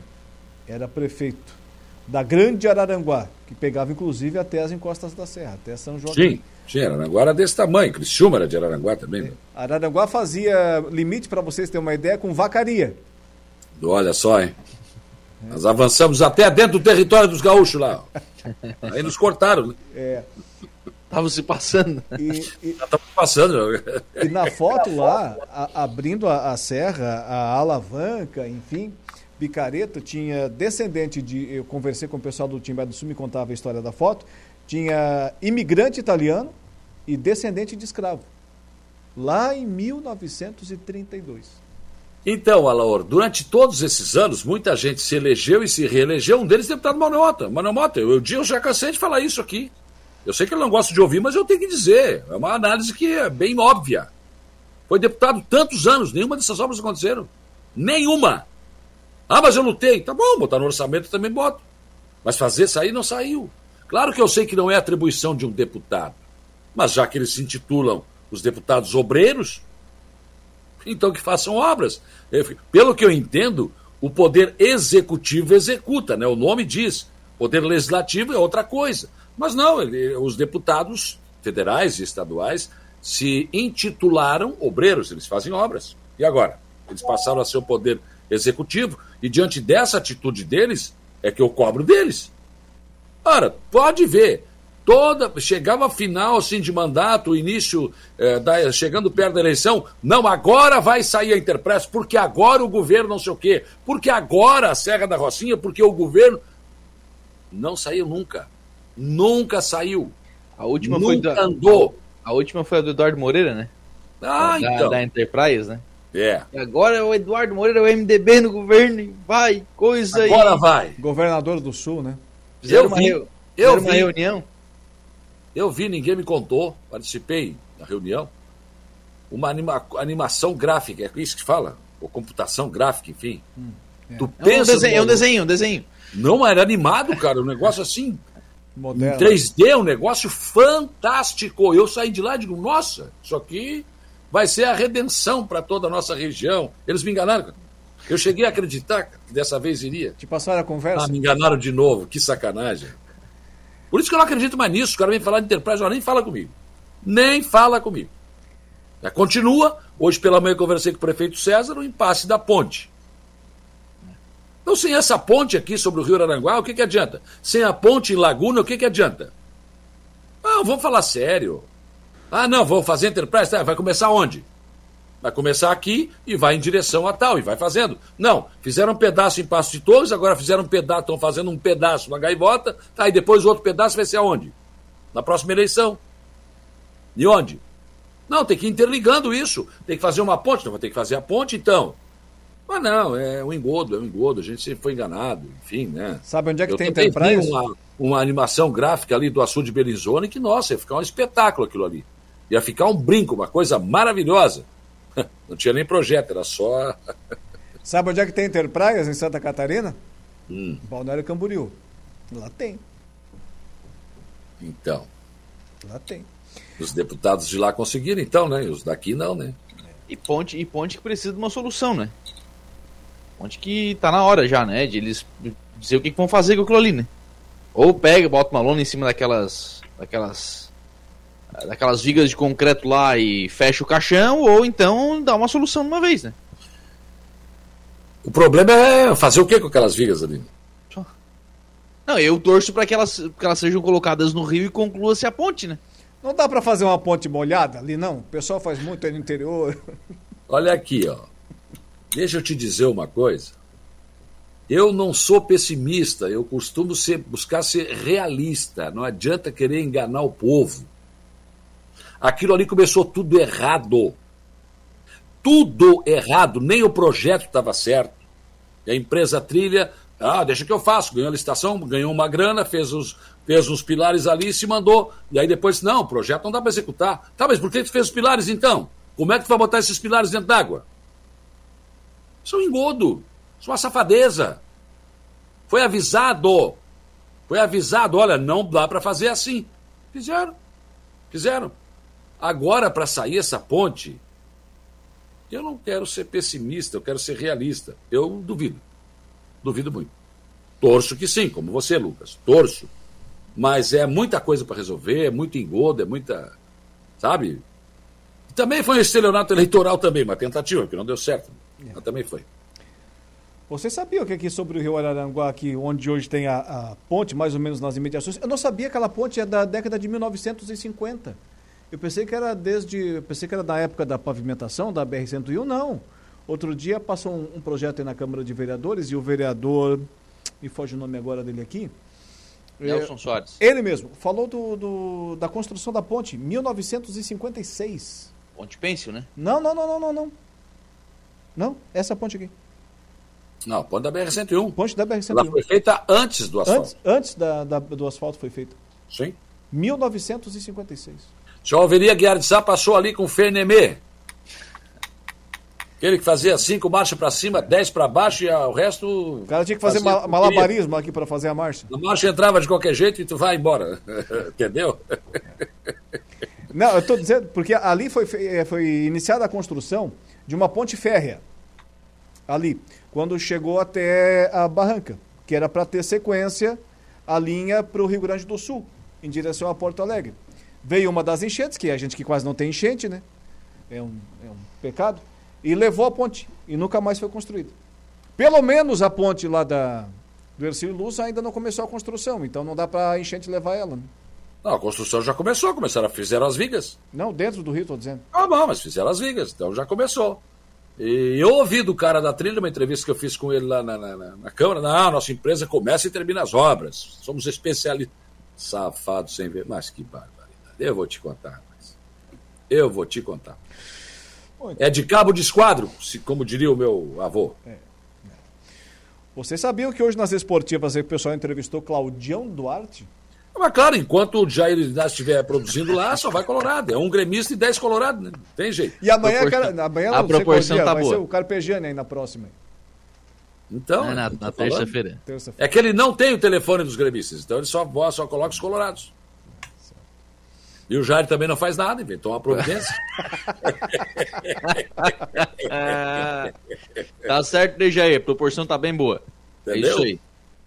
era prefeito da Grande Araranguá, que pegava inclusive até as encostas da Serra, até São Joaquim. Sim, sim, Araranguá era desse tamanho. Criciúma era de Araranguá também. Né? Araranguá fazia limite, para vocês terem uma ideia, com Vacaria. Olha só, hein? Nós avançamos até dentro do território dos gaúchos lá. [laughs] Aí nos cortaram, né? É. Tava se passando. E, e, [laughs] Tava passando. e na foto lá, a- abrindo a, a serra, a alavanca, enfim, Picareta tinha descendente de. Eu conversei com o pessoal do Timbé do Sul, me contava a história da foto. Tinha imigrante italiano e descendente de escravo. Lá em 1932. Então, Alaor, durante todos esses anos, muita gente se elegeu e se reelegeu. Um deles, deputado Manuel Mota. Manuel Mota, eu, eu já cansei de falar isso aqui. Eu sei que ele não gosta de ouvir, mas eu tenho que dizer. É uma análise que é bem óbvia. Foi deputado tantos anos, nenhuma dessas obras aconteceram. Nenhuma. Ah, mas eu lutei. Tá bom, botar no orçamento também boto. Mas fazer sair não saiu. Claro que eu sei que não é atribuição de um deputado. Mas já que eles se intitulam os deputados obreiros, então que façam obras. Pelo que eu entendo, o poder executivo executa, né? O nome diz. Poder legislativo é outra coisa. Mas não, ele- os deputados federais e estaduais se intitularam obreiros, eles fazem obras. E agora? Eles passaram a ser o poder executivo e diante dessa atitude deles é que eu cobro deles. Ora, pode ver. Toda chegava final assim de mandato, início eh, da, chegando perto da eleição, não agora vai sair a Interpress porque agora o governo não sei o quê, porque agora a Serra da Rocinha, porque o governo não saiu nunca, nunca saiu. A última nunca foi da, andou. A última foi a do Eduardo Moreira, né? Ah, da, então. da Enterprise, né? É. E agora o Eduardo Moreira é o MDB no governo e vai, coisa aí. Agora vai. Governador do Sul, né? Fizeram Eu uma, vi, eu fizeram uma vi. reunião. Eu vi, ninguém me contou, participei da reunião. Uma anima- animação gráfica, é isso que fala? Ou computação gráfica, enfim. Tu É um pensa desenho, é um desenho, um desenho. Não era animado, cara, um negócio assim, em Moderno. 3D, um negócio fantástico. Eu saí de lá e digo, nossa, isso aqui vai ser a redenção para toda a nossa região. Eles me enganaram. Eu cheguei a acreditar que dessa vez iria. Te passaram a conversa? Ah, me enganaram de novo, que sacanagem. Por isso que eu não acredito mais nisso. O cara vem falar de Enterprise, nem fala comigo. Nem fala comigo. Já continua. Hoje pela manhã eu conversei com o prefeito César, o impasse da ponte. Então, sem essa ponte aqui sobre o Rio Aranguá, o que, que adianta? Sem a ponte em Laguna, o que, que adianta? Não, vamos falar sério. Ah, não, vamos fazer Enterprise. Tá, vai começar onde? Vai começar aqui e vai em direção a tal, e vai fazendo. Não, fizeram um pedaço em Passo de Torres, agora fizeram um pedaço, estão fazendo um pedaço na Gaivota, tá, e depois o outro pedaço vai ser aonde? Na próxima eleição. E onde? Não, tem que ir interligando isso. Tem que fazer uma ponte, não vou ter que fazer a ponte então. Mas não, é um engodo, é um engodo, a gente sempre foi enganado, enfim, né? Sabe onde é que Eu tem também vi Enterprise? uma, uma animação gráfica ali do Açude de Belizone que, nossa, ia ficar um espetáculo aquilo ali. Ia ficar um brinco, uma coisa maravilhosa. [laughs] Não tinha nem projeto, era só. [laughs] Sabe onde é que tem Enterprise em Santa Catarina? Hum, Balneário Camboriú. Lá tem, então, lá tem. Os deputados de lá conseguiram, então, né? E os daqui não, né? E ponte, e ponte que precisa de uma solução, né? Ponte que tá na hora já, né? De eles dizer o que, que vão fazer com aquilo ali, né? Ou pega, bota uma lona em cima daquelas. daquelas. daquelas vigas de concreto lá e fecha o caixão, ou então dá uma solução de uma vez, né? O problema é fazer o que com aquelas vigas ali? Não, eu torço para que elas, que elas sejam colocadas no rio e conclua-se a ponte, né? Não dá pra fazer uma ponte molhada ali, não? O pessoal faz muito aí no interior. Olha aqui, ó. Deixa eu te dizer uma coisa. Eu não sou pessimista, eu costumo ser, buscar ser realista. Não adianta querer enganar o povo. Aquilo ali começou tudo errado. Tudo errado, nem o projeto estava certo. E a empresa trilha, ah, deixa que eu faço, ganhou a licitação, ganhou uma grana, fez os, fez uns pilares ali e se mandou. E aí depois, não, o projeto não dá para executar. Tá, mas por que tu fez os pilares então? Como é que tu vai botar esses pilares dentro d'água? Isso é um engodo. Isso é uma safadeza. Foi avisado. Foi avisado, olha, não dá para fazer assim. Fizeram. Fizeram. Agora, para sair essa ponte, Eu não quero ser pessimista, eu quero ser realista. Eu duvido. Duvido muito. Torço que sim, como você, Lucas. Torço. Mas é muita coisa para resolver, é muito engodo, é muita. Sabe? Também foi um estelionato eleitoral também, uma tentativa, que não deu certo. Mas também foi. Você sabia o que aqui sobre o Rio Araranguá, aqui, onde hoje tem a, a ponte, mais ou menos nas imediações? Eu não sabia que aquela ponte é da década de 1950. Eu pensei que era desde. eu Pensei que era da época da pavimentação da BR-101, não. Outro dia passou um, um projeto aí na Câmara de Vereadores e o vereador. Me foge o nome agora dele aqui. Nelson É, Soares. Ele mesmo, falou do, do- da construção da ponte, 1956. Ponte Pêncil, né? Não, não, não, não, não, não. Não, essa ponte aqui. Não, ponte da BR-101. Ponte da BR-101. Ela foi feita antes do asfalto. Antes, antes da, da- do asfalto foi feita. Sim. 1956. Já Alveria Guiar de Sá passou ali com o Fernemê. Aquele que fazia cinco marchas para cima, dez para baixo e o resto. O cara tinha que fazer ma- malabarismo aqui para fazer a marcha. A marcha entrava de qualquer jeito e tu vai embora. [laughs] Entendeu? Não, eu estou dizendo, porque ali foi, eh, foi iniciada a construção de uma ponte férrea. Ali, quando chegou até a Barranca, que era para ter sequência a linha para o Rio Grande do Sul, em direção a Porto Alegre. Veio uma das enchentes, que é a gente que quase não tem enchente, né? É um, é um pecado. E levou a ponte. E nunca mais foi construída. Pelo menos a ponte lá da, do Ercílio Luz ainda não começou a construção. Então não dá para a enchente levar ela. Né? Não, a construção já começou, começaram, fizeram as vigas. Não, dentro do rio, estou dizendo. Ah, bom, mas fizeram as vigas, então já começou. E eu ouvi do cara da trilha, uma entrevista que eu fiz com ele lá na, na, na- na Câmara, não, nossa empresa começa e termina as obras. Somos especialistas. Safado sem ver. Mas que barbaridade. Eu vou te contar, mas. Eu vou te contar. É de cabo de esquadro, se- como diria o meu avô. Vocês sabiam que hoje nas esportivas aí o pessoal entrevistou Claudião Duarte? Mas claro, enquanto o Jair Inácio estiver produzindo lá, só vai Colorado. É um gremista e dez Colorado, né? Não tem jeito. E amanhã, cara, amanhã a proporção dia, tá vai boa. ser o Carpegiani aí na próxima. Então, É, na- na terça-feira. É que ele não tem o telefone dos gremistas, então ele só, só coloca os colorados. E o Jair também não faz nada, inventou uma providência. [laughs] Tá certo, né, Jair? A proporção tá bem boa. Entendeu? É isso aí.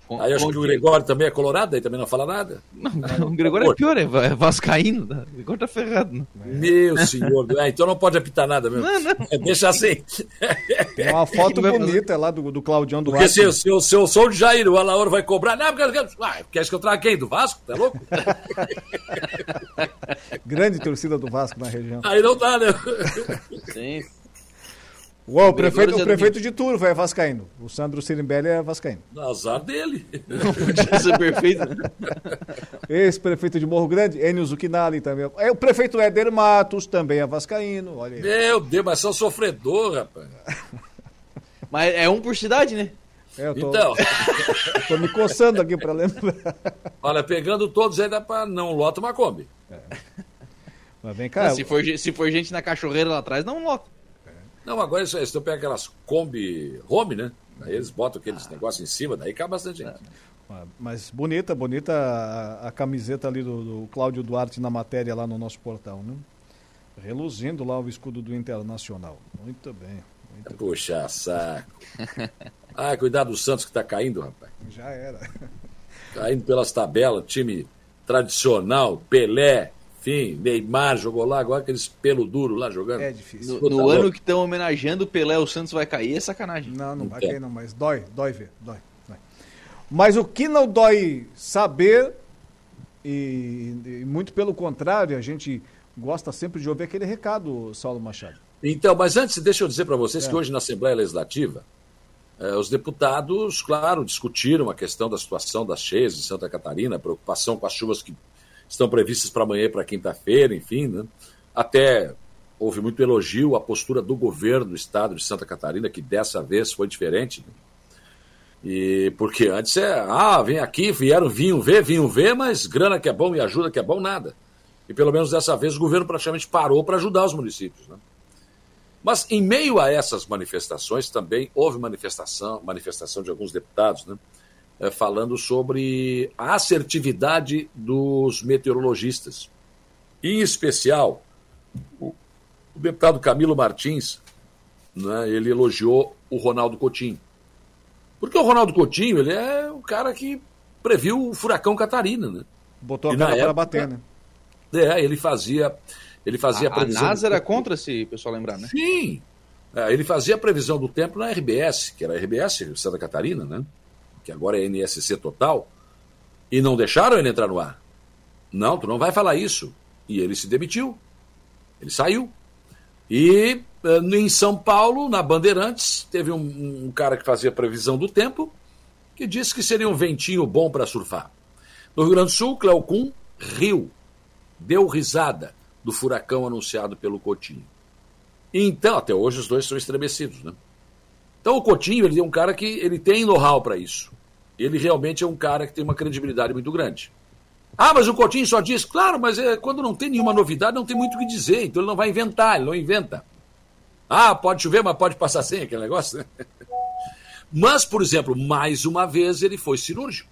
Com- Aí eu acho que o Gregório também é colorado, aí também não fala nada. O Gregório é pior, é é vascaíno. tá? O Gregório tá ferrado. né? Meu senhor, ah, então não pode apitar nada mesmo. Deixa assim. Tem uma foto bonita lá do, do Claudião Porque Duarte. se, eu- se, eu- se eu sou o Jair, o Alaor vai cobrar. Não, porque ah, quer que eu traga quem? Do Vasco? Tá louco? Grande torcida do Vasco na região. Aí não dá, né? Sim. Uou, o O prefeito, o prefeito de Turvo é vascaíno. O Sandro Sirimbelli é vascaíno. Azar dele. [laughs] Não podia ser perfeito, né? Ex-prefeito de Morro Grande, Enio Zucchinali também. É, o prefeito Éder Matos também é vascaíno. Olha aí. Meu Deus, mas são sofredor, rapaz. [laughs] Mas é um por cidade, né? É, eu tô, Então. [laughs] tô me coçando aqui pra lembrar. Olha, pegando todos aí dá pra não lota uma Kombi. Mas vem cá. se, for, se for gente na cachorreira lá atrás, não lota. Não, agora isso, eles pegam aquelas Kombi home, né? Aí eles botam aqueles negócios em cima, daí cabe bastante gente. Mas bonita, bonita a, a camiseta ali do, do Cláudio Duarte na matéria lá no nosso portal, né? Reluzindo lá o escudo do Internacional. Muito bem. Muito Puxa saco. [laughs] Ah, cuidado do Santos que tá caindo, rapaz. bem. Já era. Caindo pelas tabelas, time tradicional, Pelé, enfim, Neymar jogou lá, agora aqueles pelo duro lá jogando. É difícil. No, no ano que estão homenageando o Pelé, o Santos vai cair, é sacanagem. Não, não vai Então. cair não, mas dói, dói ver, dói, dói. Mas o que não dói saber, e, e muito pelo contrário, a gente gosta sempre de ouvir aquele recado, Saulo Machado. Então, mas antes, deixa eu dizer para vocês É. que hoje na Assembleia Legislativa, eh, os deputados, claro, discutiram a questão da situação das cheias de Santa Catarina, a preocupação com as chuvas que estão previstas para amanhã e para quinta-feira, enfim, né? Até houve muito elogio à postura do governo do estado de Santa Catarina, que dessa vez foi diferente. né? E porque antes é, ah, vem aqui, vieram, vinham ver, vinham ver, mas grana que é bom e ajuda que é bom, nada. E pelo menos dessa vez o governo praticamente parou para ajudar os municípios. Né? Mas em meio a essas manifestações também houve manifestação, manifestação de alguns deputados, né, eh, falando sobre a assertividade dos meteorologistas. Em especial, o, o deputado Camilo Martins né, ele elogiou o Ronaldo Coutinho. Porque o Ronaldo Coutinho, ele é o cara que previu o furacão Catarina, né? Botou a cara para bater, né? É, ele fazia, ele fazia A, a previsão NASA do era tempo. contra, se o pessoal lembrar, né? Sim. É, ele fazia a previsão do tempo na RBS, que era a RBS Santa Catarina, né? Que agora é NSC total. E não deixaram ele entrar no ar. Não, tu não vai falar isso. E ele se demitiu. Ele saiu. E eh, em São Paulo, na Bandeirantes, teve um, um cara que fazia previsão do tempo que disse que seria um ventinho bom para surfar. No Rio Grande do Sul, Cleocum riu, deu risada do furacão anunciado pelo Coutinho. Então, até hoje os dois são estremecidos, né? Então o Coutinho, ele é um cara que ele tem know-how para isso. Ele realmente é um cara que tem uma credibilidade muito grande. Ah, mas o Coutinho só diz, claro, mas é, quando não tem nenhuma novidade, não tem muito o que dizer, então ele não vai inventar, ele não inventa. Ah, pode chover, mas pode passar sem aquele negócio, né? [laughs] Mas, por exemplo, mais uma vez ele foi cirúrgico.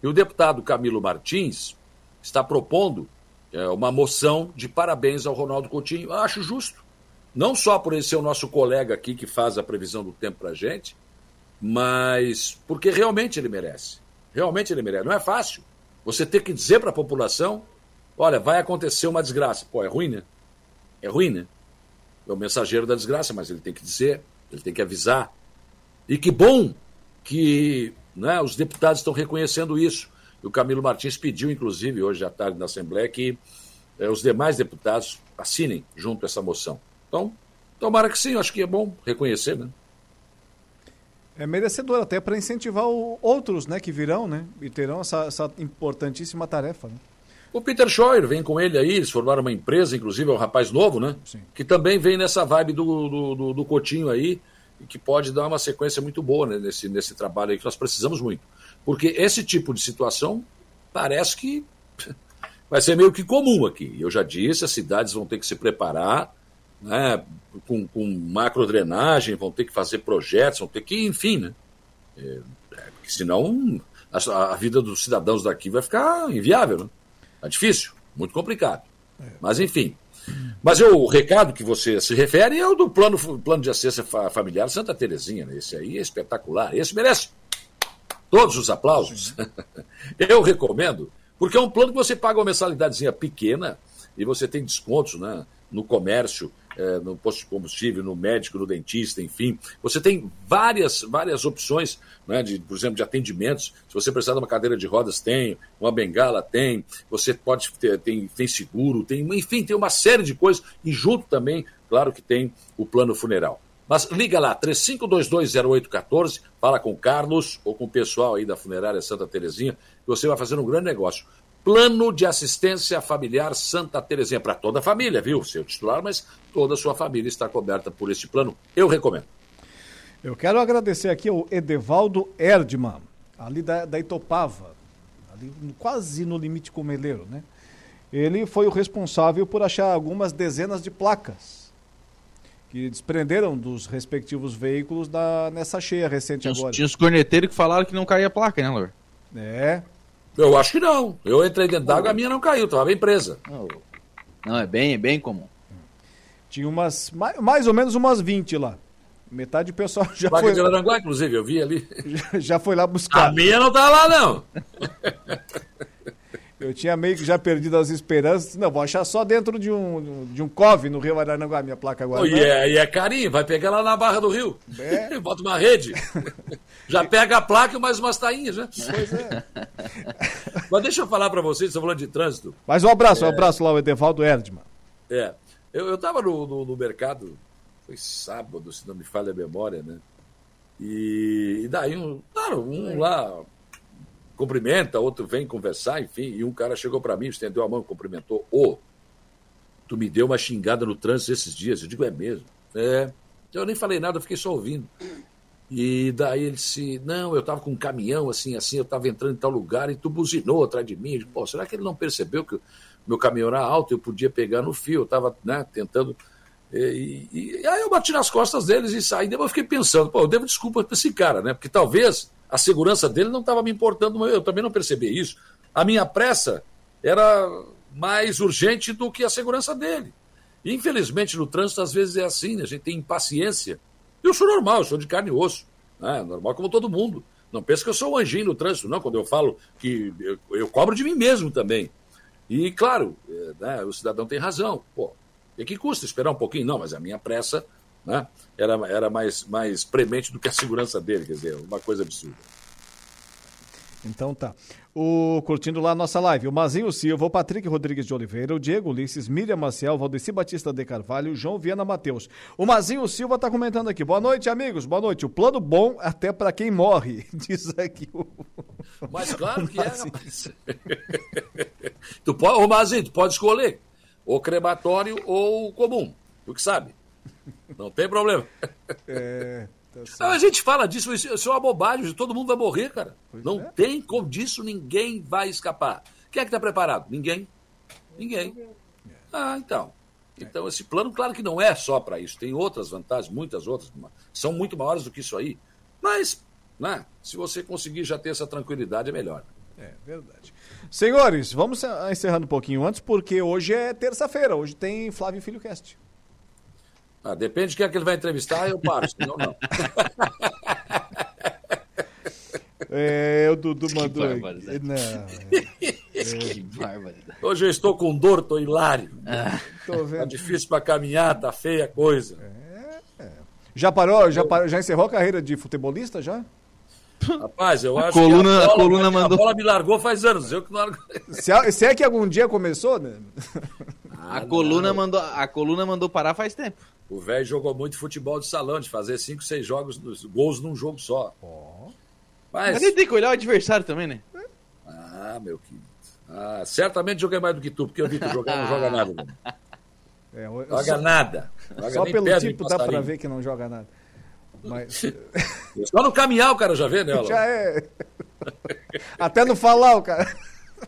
E o deputado Camilo Martins está propondo é, uma moção de parabéns ao Ronaldo Coutinho. Eu acho justo. Não só por ele ser o nosso colega aqui que faz a previsão do tempo para gente, mas porque realmente ele merece. Realmente ele merece. Não é fácil. Você ter que dizer para a população: olha, vai acontecer uma desgraça. Pô, é ruim, né? É ruim, né? É o mensageiro da desgraça, mas ele tem que dizer, ele tem que avisar. E que bom que né, os deputados estão reconhecendo isso. E o Camilo Martins pediu, inclusive, hoje à tarde na Assembleia, que eh, os demais deputados assinem junto essa moção. Então, tomara que sim, acho que é bom reconhecer, né? É merecedor até para incentivar o- outros, né, que virão, né, e terão essa, essa importantíssima tarefa. Né? O Peter Scheuer vem com ele aí, eles formaram uma empresa, inclusive é um rapaz novo, né? Que também vem nessa vibe do, do, do, do Coutinho aí, e que pode dar uma sequência muito boa né, nesse, nesse trabalho aí que nós precisamos muito. Porque esse tipo de situação parece que [laughs] vai ser meio que comum aqui. Eu já disse, as cidades vão ter que se preparar né, com, com macrodrenagem, vão ter que fazer projetos, vão ter que, enfim, né? É, é, porque senão a, a vida dos cidadãos daqui vai ficar inviável, né? Tá difícil, muito complicado. Mas enfim. Mas eu, o recado que você se refere é o do plano, plano de assistência fa- familiar Santa Terezinha. Né? Esse aí é espetacular. Esse merece todos os aplausos. [laughs] eu recomendo, porque é um plano que você paga uma mensalidadezinha pequena e você tem descontos né? no comércio, eh, no posto de combustível, no médico, no dentista, enfim. Você tem várias, várias opções, né, de, por exemplo, de atendimentos. Se você precisar de uma cadeira de rodas, tem, uma bengala, tem. Você pode ter, tem, tem seguro, tem, enfim, tem uma série de coisas. E junto também, claro que tem o plano funeral. Mas liga lá, 35220814, fala com o Carlos ou com o pessoal aí da funerária Santa Terezinha, que você vai fazer um grande negócio. Plano de assistência familiar Santa Terezinha, para toda a família, viu? Seu titular, mas toda a sua família está coberta por este plano. Eu recomendo. Eu quero agradecer aqui ao Edevaldo Erdmann, ali da, da Itopava, ali no- quase no limite com o Meleiro, né? Ele foi o responsável por achar algumas dezenas de placas que desprenderam dos respectivos veículos da, nessa cheia recente Tinha os, agora. tinha os corneteiros que falaram que não caía a placa, né, Lor? É. Eu acho que não. Eu entrei dentro d'água, a minha não caiu, estava bem presa. Não, é bem, é bem comum. Tinha umas, mais, mais ou menos umas 20 lá. Metade do pessoal [laughs] já Placa foi, de Aranguá, inclusive, eu vi ali. [laughs] já foi lá buscar. A minha não tá lá, não. [laughs] Eu tinha meio que já perdido as esperanças. Não, vou achar só dentro de um, de um cove no Rio Araranguá, minha placa agora. Oh, e, é, e é carinho, vai pegar lá na Barra do Rio. Bota uma rede. Já pega a placa e mais umas tainhas, né? Pois é. [laughs] Mas deixa eu falar para vocês, estou falando de trânsito. Mas um abraço, um É. abraço lá, o Edevaldo Erdmann. É. Eu, eu tava no, no, no mercado, foi sábado, se não me falha a memória, né? E, e daí um, claro, um lá cumprimenta, outro vem conversar, enfim, e um cara chegou para mim, estendeu a mão, cumprimentou. Ô, tu me deu uma xingada no trânsito esses dias. Eu digo, é mesmo? É. Eu nem falei nada, eu fiquei só ouvindo. E daí ele disse, não, eu tava com um caminhão, assim, assim, eu tava entrando em tal lugar e tu buzinou atrás de mim. Pô, será que ele não percebeu que meu caminhão era alto, eu podia pegar no fio, eu tava, né, tentando... E, e- e aí eu bati nas costas deles e saí. Depois eu fiquei pensando, pô, eu devo desculpa pra esse cara, né? Porque talvez a segurança dele não estava me importando, mas eu também não percebi isso. A minha pressa era mais urgente do que a segurança dele. E, infelizmente, no trânsito, às vezes é assim, né? a gente tem impaciência. Eu sou normal, eu sou de carne e osso. Né? Normal como todo mundo. Não pensa que eu sou um anjinho no trânsito, não. Quando eu falo que eu, eu cobro de mim mesmo também. E, claro, é, né, o cidadão tem razão. Pô, e que custa esperar um pouquinho? Não, mas a minha pressa né, era, era mais, mais premente do que a segurança dele. Quer dizer, uma coisa absurda. Então tá. O, curtindo lá a nossa live, o Mazinho Silva, o Patrick Rodrigues de Oliveira, o Diego Ulisses, Miriam Maciel, Valdeci Batista de Carvalho, o João Viana Matheus. O Mazinho Silva tá comentando aqui. Boa noite, amigos. Boa noite. O plano bom até para quem morre, [laughs] diz aqui o. Mas claro que é, rapaz. [laughs] tu pode, ô Mazinho, tu pode escolher ou crematório ou comum. Tu que sabe. Não tem problema. É. Não, a gente fala disso, isso isso é uma bobagem, todo mundo vai morrer, cara. não tem como disso, ninguém vai escapar. Quem é que está preparado? Ninguém. Ninguém. Ah, então. Então, esse plano, claro que não é só para isso, tem outras vantagens, muitas outras, são muito maiores do que isso aí. Mas, né, se você conseguir já ter essa tranquilidade, é melhor. É, verdade. Senhores, vamos encerrando um pouquinho antes, porque hoje é terça-feira, hoje tem Flávio Filho Cast. Ah, depende de quem é que ele vai entrevistar, eu paro, senão não. [laughs] É, o Dudu mandou. aqui. barbaridade. Não. [laughs] Que barbaridade. Hoje eu estou com dor, tô hilário. Tô vendo. Tá difícil para caminhar, tá feia a coisa. Já parou, já parou, já encerrou a carreira de futebolista já? Rapaz, eu A acho coluna- que a bola, a coluna a mandou- bola me largou faz anos, eu que não largo. Se, a- se é que algum dia começou, né? A coluna, mandou, a coluna mandou parar faz tempo. O velho jogou muito futebol de salão, de fazer cinco, seis jogos, gols num jogo só. Mas, Mas, ele tem que olhar o adversário também, né? ah, meu querido. Ah, certamente joguei mais do que tu, porque eu vi tu jogar, não joga nada. velho. É, eu- Joga só- nada. Joga Só pelo tipo dá pra ver que não joga nada. Mas [laughs] Só no caminhar o cara já vê, né? Alan? já é. Até no falar, o cara.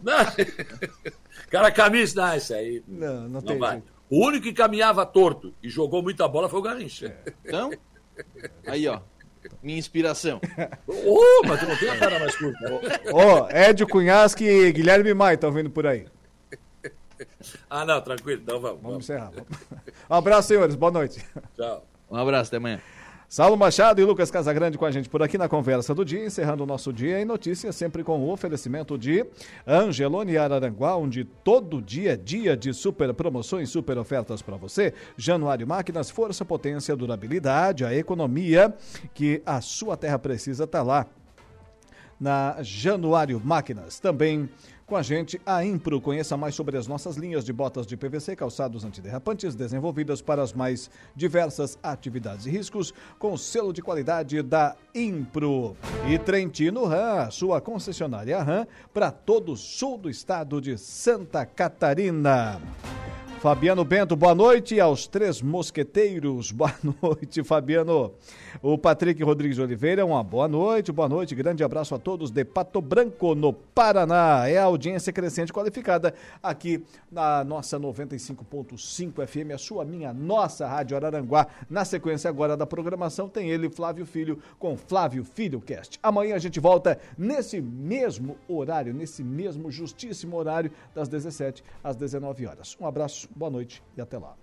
Não. [laughs] cara camisa, não, isso aí. Não, não, tem vai. jeito. O único que caminhava torto e jogou muita bola foi o Garrincha. Então, aí ó, minha inspiração. Ô, mas tu não tem a cara mais curta. Ó, Edio Cunhasque e Guilherme Maia estão vindo por aí. Ah, não, tranquilo, então vamos. Vamos encerrar. Um abraço, senhores. Boa noite. Tchau. Um abraço, até amanhã. Saulo Machado e Lucas Casagrande com a gente por aqui na conversa do dia, encerrando o nosso dia em notícias, sempre com o oferecimento de Angelone Araranguá, onde todo dia é dia de super promoções, super ofertas para você. Januário Máquinas, força, potência, durabilidade, a economia que a sua terra precisa tá lá na Januário Máquinas. Também com a gente a Impro. Conheça mais sobre as nossas linhas de botas de PVC, calçados antiderrapantes, desenvolvidas para as mais diversas atividades e riscos, com selo de qualidade da Impro. E Trentino Ram, sua concessionária Ram, para todo o sul do estado de Santa Catarina. Fabiano Bento, boa noite aos três mosqueteiros. [laughs] Boa noite, Fabiano. O Patrick Rodrigues Oliveira, uma boa noite, boa noite. Grande abraço a todos de Pato Branco, no Paraná. É a audiência crescente qualificada aqui na nossa 95.5 FM, a sua, minha, nossa Rádio Araranguá. Na sequência agora da programação tem ele, Flávio Filho, com Flávio Filho Cast. Amanhã a gente volta nesse mesmo horário, nesse mesmo justíssimo horário, das 17 às 19 horas. Um abraço, boa noite e até lá.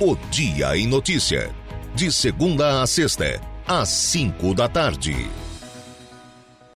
O Dia em Notícia. De segunda a sexta, às cinco da tarde.